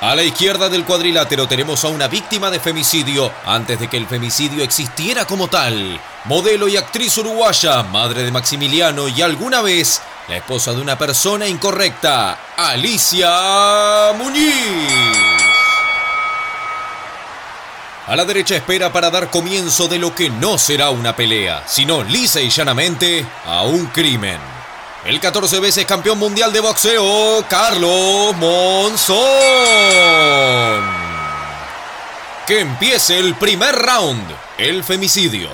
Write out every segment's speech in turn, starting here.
A la izquierda del cuadrilátero tenemos a una víctima de femicidio antes de que el femicidio existiera como tal. Modelo y actriz uruguaya, madre de Maximiliano y alguna vez la esposa de una persona incorrecta, Alicia Muñiz. A la derecha espera para dar comienzo de lo que no será una pelea, sino lisa y llanamente a un crimen. El 14 veces campeón mundial de boxeo, Carlos Monzón. Que empiece el primer round, el femicidio.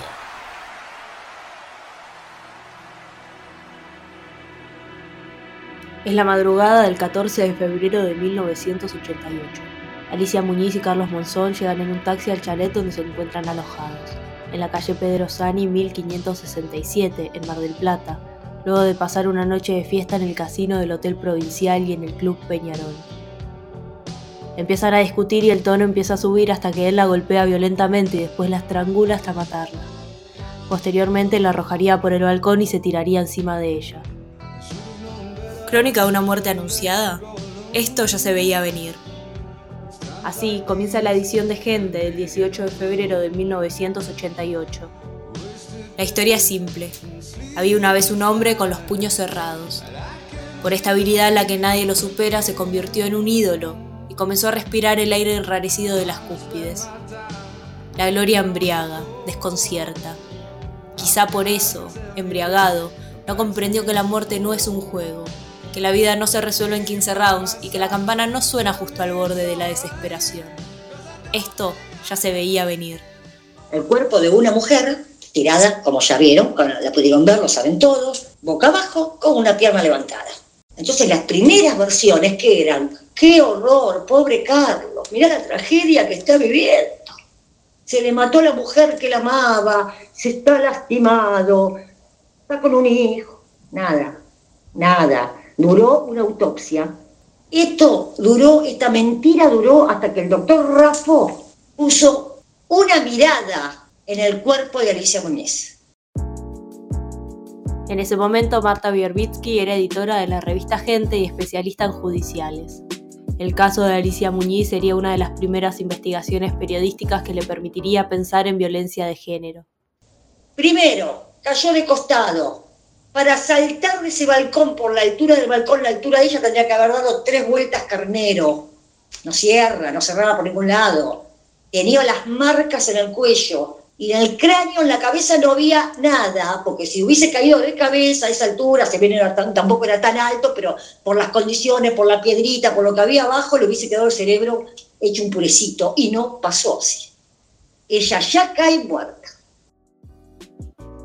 Es la madrugada del 14 de febrero de 1988. Alicia Muñiz y Carlos Monzón llegan en un taxi al chalet donde se encuentran alojados, en la calle Pedro Sani 1567, en Mar del Plata, luego de pasar una noche de fiesta en el casino del Hotel Provincial y en el Club Peñarol. Empiezan a discutir y el tono empieza a subir hasta que él la golpea violentamente y después la estrangula hasta matarla. Posteriormente la arrojaría por el balcón y se tiraría encima de ella. ¿Crónica de una muerte anunciada? Esto ya se veía venir. Así comienza la edición de Gente del 18 de febrero de 1988. La historia es simple. Había una vez un hombre con los puños cerrados. Por esta habilidad la que nadie lo supera, se convirtió en un ídolo y comenzó a respirar el aire enrarecido de las cúspides. La gloria embriaga, desconcierta. Quizá por eso, embriagado, no comprendió que la muerte no es un juego, que la vida no se resuelve en 15 rounds y que la campana no suena justo al borde de la desesperación. Esto ya se veía venir. El cuerpo de una mujer tirada, como ya vieron, la pudieron ver, lo saben todos, boca abajo, con una pierna levantada. Entonces las primeras versiones que eran, qué horror, pobre Carlos, mirá la tragedia que está viviendo. Se le mató a la mujer que la amaba, se está lastimado, está con un hijo. Nada, nada. Duró una autopsia. Esto duró, esta mentira duró hasta que el doctor Rafo puso una mirada en el cuerpo de Alicia Muñiz. En ese momento, Marta Bierbitsky era editora de la revista Gente y especialista en judiciales. El caso de Alicia Muñiz sería una de las primeras investigaciones periodísticas que le permitiría pensar en violencia de género. Primero, cayó de costado. Para saltar de ese balcón por la altura del balcón, la altura de ella, tendría que haber dado tres vueltas carnero. No cierra, no cerraba por ningún lado. Tenía las marcas en el cuello, y en el cráneo, en la cabeza no había nada, porque si hubiese caído de cabeza a esa altura, se bien tampoco era tan alto, pero por las condiciones, por la piedrita, por lo que había abajo, le hubiese quedado el cerebro hecho un purecito, y no pasó así. Ella ya cae muerta.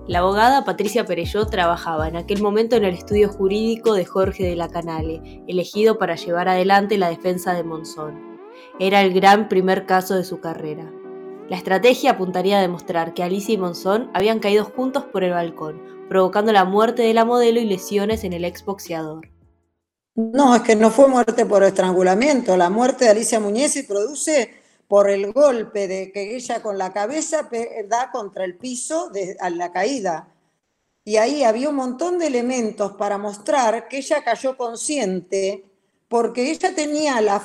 La abogada Patricia Perelló trabajaba en aquel momento en el estudio jurídico de Jorge de la Canale, elegido para llevar adelante la defensa de Monzón. Era el gran primer caso de su carrera. La estrategia apuntaría a demostrar que Alicia y Monzón habían caído juntos por el balcón, provocando la muerte de la modelo y lesiones en el exboxeador. No, es que no fue muerte por estrangulamiento. La muerte de Alicia Muñez se produce por el golpe de que ella con la cabeza da contra el piso de, a la caída. Y ahí había un montón de elementos para mostrar que ella cayó consciente porque ella tenía la,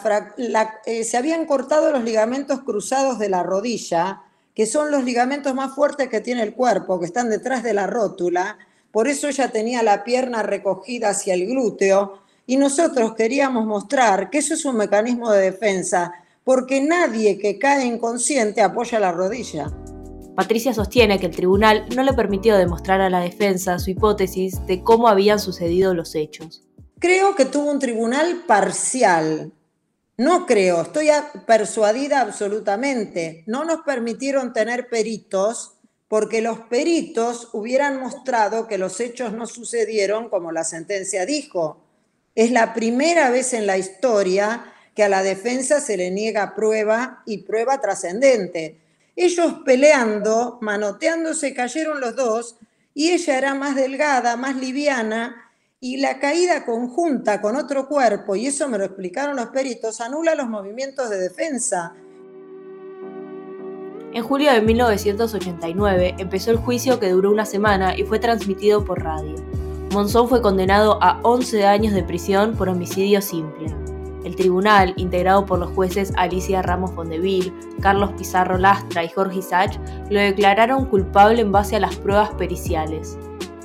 eh, se habían cortado los ligamentos cruzados de la rodilla, que son los ligamentos más fuertes que tiene el cuerpo, que están detrás de la rótula, por eso ella tenía la pierna recogida hacia el glúteo, y nosotros queríamos mostrar que eso es un mecanismo de defensa, porque nadie que cae inconsciente apoya la rodilla. Patricia sostiene que el tribunal no le permitió demostrar a la defensa su hipótesis de cómo habían sucedido los hechos. Creo que tuvo un tribunal parcial. No creo, estoy persuadida absolutamente. No nos permitieron tener peritos porque los peritos hubieran mostrado que los hechos no sucedieron como la sentencia dijo. Es la primera vez en la historia que a la defensa se le niega prueba y prueba trascendente. Ellos peleando, manoteándose, cayeron los dos y ella era más delgada, más liviana y la caída conjunta con otro cuerpo, y eso me lo explicaron los peritos, anula los movimientos de defensa. En julio de 1989 empezó el juicio que duró una semana y fue transmitido por radio. Monzón fue condenado a 11 años de prisión por homicidio simple. El tribunal, integrado por los jueces Alicia Ramos Fondeville, Carlos Pizarro Lastra y Jorge Isach, lo declararon culpable en base a las pruebas periciales.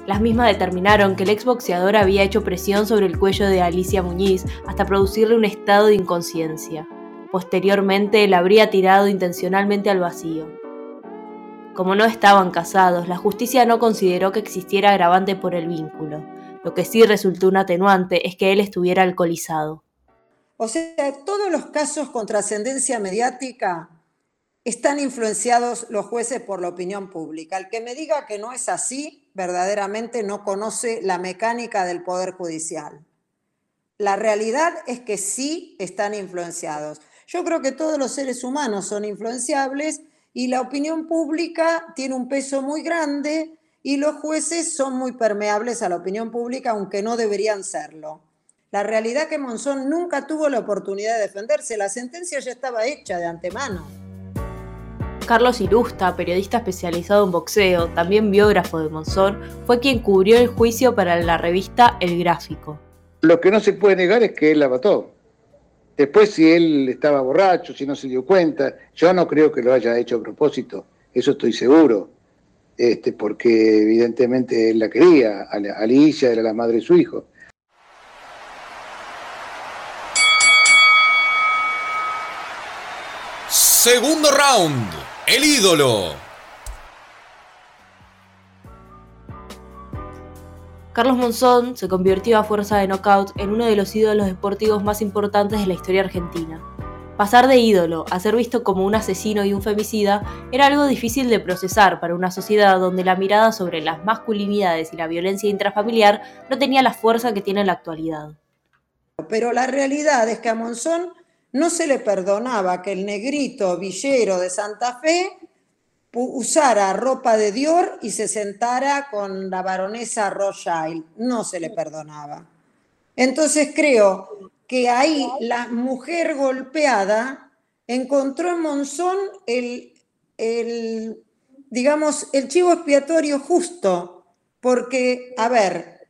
Las mismas determinaron que el exboxeador había hecho presión sobre el cuello de Alicia Muñiz hasta producirle un estado de inconsciencia. Posteriormente la habría tirado intencionalmente al vacío. Como no estaban casados, la justicia no consideró que existiera agravante por el vínculo. Lo que sí resultó un atenuante es que él estuviera alcoholizado. O sea, todos los casos con trascendencia mediática están influenciados los jueces por la opinión pública. El que me diga que no es así, verdaderamente no conoce la mecánica del Poder Judicial. La realidad es que sí están influenciados. Yo creo que todos los seres humanos son influenciables y la opinión pública tiene un peso muy grande y los jueces son muy permeables a la opinión pública, aunque no deberían serlo. La realidad es que Monzón nunca tuvo la oportunidad de defenderse, la sentencia ya estaba hecha de antemano. Carlos Irusta, periodista especializado en boxeo, también biógrafo de Monzón, fue quien cubrió el juicio para la revista El Gráfico. Lo que no se puede negar es que él la mató. Después, si él estaba borracho, si no se dio cuenta, yo no creo que lo haya hecho a propósito, eso estoy seguro, este, porque evidentemente él la quería, Alicia era la madre de su hijo. Segundo round, el ídolo. Carlos Monzón se convirtió a fuerza de knockout en uno de los ídolos deportivos más importantes de la historia argentina. Pasar de ídolo a ser visto como un asesino y un femicida era algo difícil de procesar para una sociedad donde la mirada sobre las masculinidades y la violencia intrafamiliar no tenía la fuerza que tiene en la actualidad. Pero la realidad es que a Monzón no se le perdonaba que el negrito villero de Santa Fe usara ropa de Dior y se sentara con la baronesa Rothschild. No se le perdonaba. Entonces creo que ahí la mujer golpeada encontró en Monzón el, el, digamos, el chivo expiatorio justo, porque, a ver,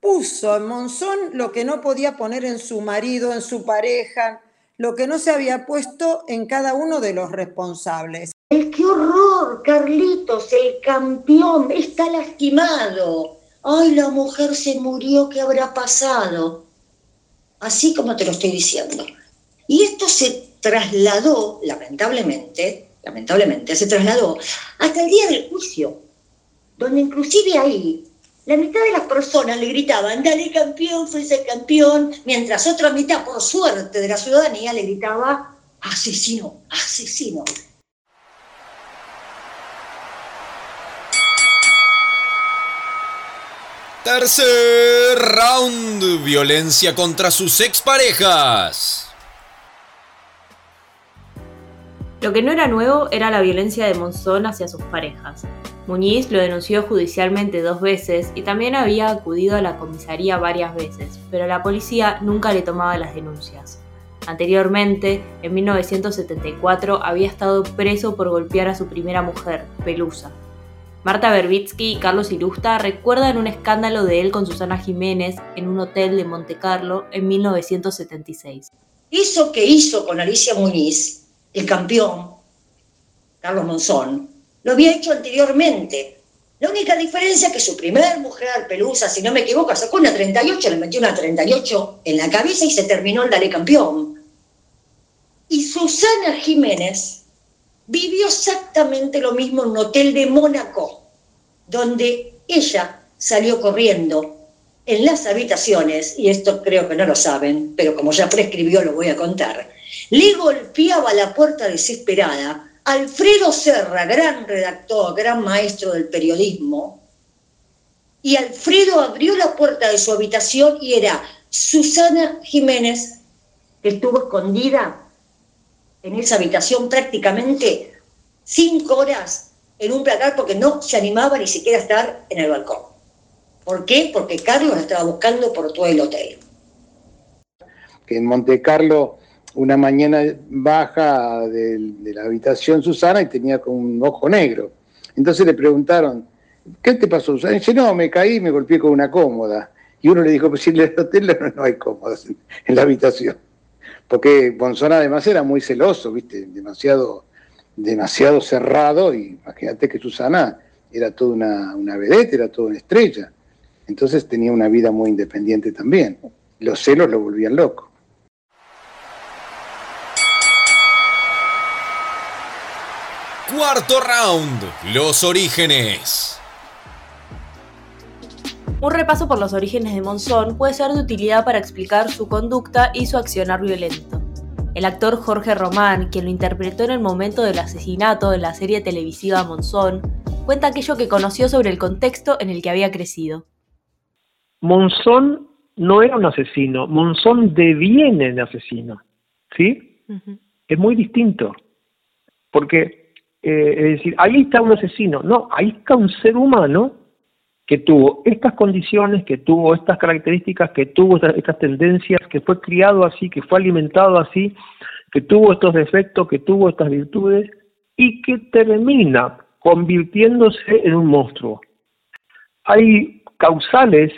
puso en Monzón lo que no podía poner en su marido, en su pareja, lo que no se había puesto en cada uno de los responsables. El qué horror, Carlitos, el campeón, está lastimado. Ay, la mujer se murió, ¿qué habrá pasado? Así como te lo estoy diciendo. Y esto se trasladó, lamentablemente, lamentablemente, se trasladó hasta el día del juicio, donde inclusive ahí la mitad de las personas le gritaban, dale campeón, fuese campeón, mientras otra mitad, por suerte de la ciudadanía, le gritaba, asesino, asesino. Tercer round, violencia contra sus exparejas. Lo que no era nuevo era la violencia de Monzón hacia sus parejas. Muñiz lo denunció judicialmente dos veces y también había acudido a la comisaría varias veces, pero la policía nunca le tomaba las denuncias. Anteriormente, en 1974, había estado preso por golpear a su primera mujer, Pelusa, Marta Berbitsky y Carlos Irusta recuerdan un escándalo de él con Susana Jiménez en un hotel de Monte Carlo en 1976. Eso que hizo con Alicia Muñiz, el campeón, Carlos Monzón, lo había hecho anteriormente. La única diferencia es que su primer mujer, Pelusa, si no me equivoco, sacó una 38, le metió una 38 en la cabeza y se terminó el Dale Campeón. Y Susana Jiménez vivió exactamente lo mismo en un hotel de Mónaco, donde ella salió corriendo en las habitaciones, y esto creo que no lo saben, pero como ya prescribió lo voy a contar, le golpeaba la puerta desesperada. Alfredo Serra, gran redactor, gran maestro del periodismo, y Alfredo abrió la puerta de su habitación y era Susana Jiménez, que estuvo escondida en esa habitación prácticamente cinco horas en un placar porque no se animaba ni siquiera a estar en el balcón. ¿Por qué? Porque Carlos la estaba buscando por todo el hotel. Que en Monte Carlo una mañana baja de, la habitación Susana y tenía con un ojo negro. Entonces le preguntaron, ¿qué te pasó, Susana? Y dice, no, me caí y me golpeé con una cómoda. Y uno le dijo, pues si en el hotel no hay cómodas en la habitación. porque Monzón además era muy celoso, ¿viste? Demasiado, demasiado cerrado, y imagínate que Susana era toda una, una vedette, era toda una estrella. Entonces tenía una vida muy independiente también. Los celos lo volvían loco. Cuarto round, los orígenes. Un repaso por los orígenes de Monzón puede ser de utilidad para explicar su conducta y su accionar violento. El actor Jorge Román, quien lo interpretó en el momento del asesinato de la serie televisiva Monzón, cuenta aquello que conoció sobre el contexto en el que había crecido. Monzón no era un asesino, Monzón deviene en asesino, ¿sí? Es muy distinto, porque, eh, es decir, ahí está un asesino, no, ahí está un ser humano que tuvo estas condiciones, que tuvo estas características, que tuvo estas, tendencias, que fue criado así, que fue alimentado así, que tuvo estos defectos, que tuvo estas virtudes y que termina convirtiéndose en un monstruo. Hay causales,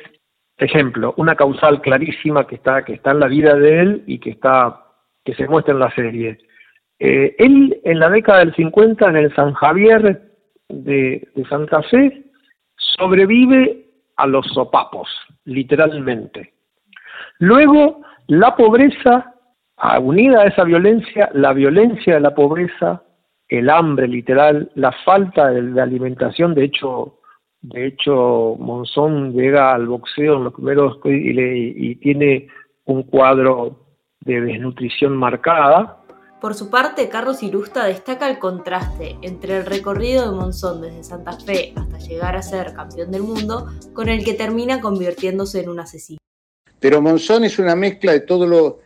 ejemplo, una causal clarísima que está, que está en la vida de él y que está, que se muestra en la serie. Eh, él en la década del 50 en el San Javier de Santa Fe sobrevive a los sopapos, literalmente. Luego, la pobreza, unida a esa violencia, la violencia de la pobreza, el hambre literal, la falta de, alimentación, de hecho, de hecho, Monzón llega al boxeo en los primeros y tiene un cuadro de desnutrición marcada, por su parte, Carlos Irusta destaca el contraste entre el recorrido de Monzón desde Santa Fe hasta llegar a ser campeón del mundo, con el que termina convirtiéndose en un asesino. Pero Monzón es una mezcla de todo lo,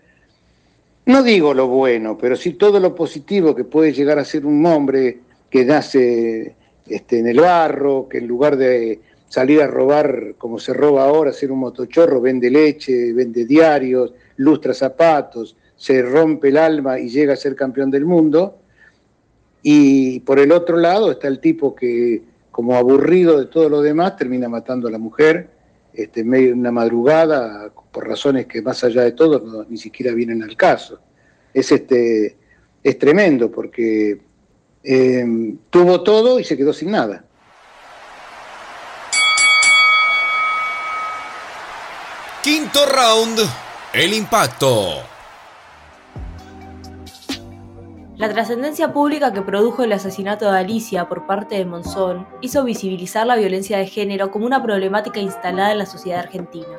no digo lo bueno, pero sí todo lo positivo que puede llegar a ser un hombre que nace este, en el barro, que en lugar de salir a robar como se roba ahora, ser un motochorro, vende leche, vende diarios, lustra zapatos, se rompe el alma y llega a ser campeón del mundo. Y por el otro lado está el tipo que, como aburrido de todo lo demás, termina matando a la mujer este, en una madrugada por razones que más allá de todo ni siquiera vienen al caso. Es, este, es tremendo porque em, tuvo todo y se quedó sin nada. Quinto round, el impacto. La trascendencia pública que produjo el asesinato de Alicia por parte de Monzón hizo visibilizar la violencia de género como una problemática instalada en la sociedad argentina.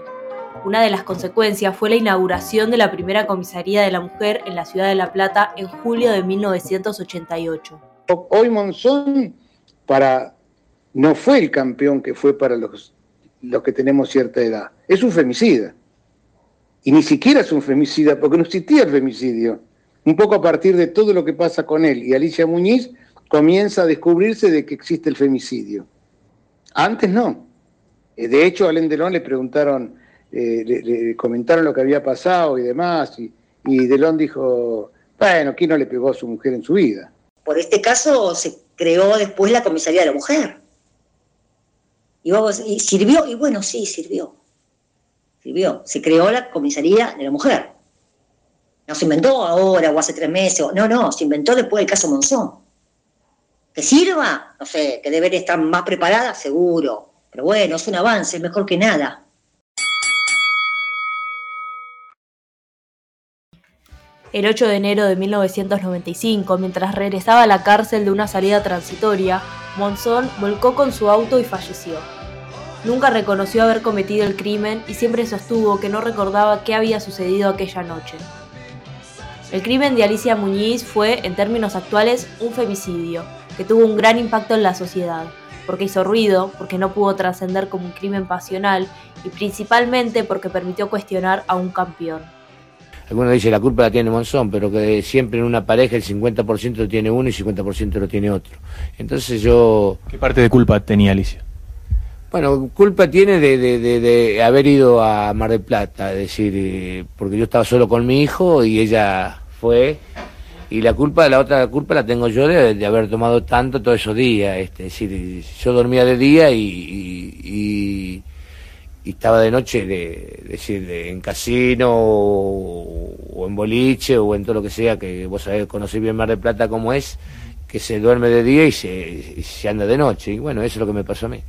Una de las consecuencias fue la inauguración de la primera comisaría de la mujer en la ciudad de La Plata en julio de 1988. Hoy Monzón para no fue el campeón que fue para los, los que tenemos cierta edad. Es un femicida. Y ni siquiera es un femicida porque no existía el femicidio un poco a partir de todo lo que pasa con él y Alicia Muñiz, comienza a descubrirse de que existe el femicidio. Antes no. Eh, de hecho, a Alain Delon le preguntaron, eh, le, comentaron lo que había pasado y demás, y, Delon dijo, bueno, ¿quién no le pegó a su mujer en su vida? Por este caso se creó después la comisaría de la mujer. Y, y sirvió, y bueno, sí, sirvió. Sirvió. Se creó la comisaría de la mujer. No se inventó ahora o hace tres meses. No, no, se inventó después del caso Monzón. ¿Que sirva? No sé, que debería estar más preparada, seguro. Pero bueno, es un avance, mejor que nada. El 8 de enero de 1995, mientras regresaba a la cárcel de una salida transitoria, Monzón volcó con su auto y falleció. Nunca reconoció haber cometido el crimen y siempre sostuvo que no recordaba qué había sucedido aquella noche. El crimen de Alicia Muñiz fue, en términos actuales, un femicidio, que tuvo un gran impacto en la sociedad, porque hizo ruido, porque no pudo trascender como un crimen pasional y principalmente porque permitió cuestionar a un campeón. Algunos dicen la culpa la tiene Monzón, pero que siempre en una pareja el 50% lo tiene uno y el 50% lo tiene otro. Entonces yo... ¿Qué parte de culpa tenía Alicia? Bueno, culpa tiene de, de, haber ido a Mar del Plata, es decir, porque yo estaba solo con mi hijo y ella fue y la culpa, la otra culpa la tengo yo de, haber tomado tanto todos esos días, este, es decir, yo dormía de día y, y estaba de noche, de, decir, en casino o, en boliche o en todo lo que sea, que vos sabés, conocés bien Mar del Plata como es, que se duerme de día y se, se anda de noche. Y bueno, eso es lo que me pasó a mí.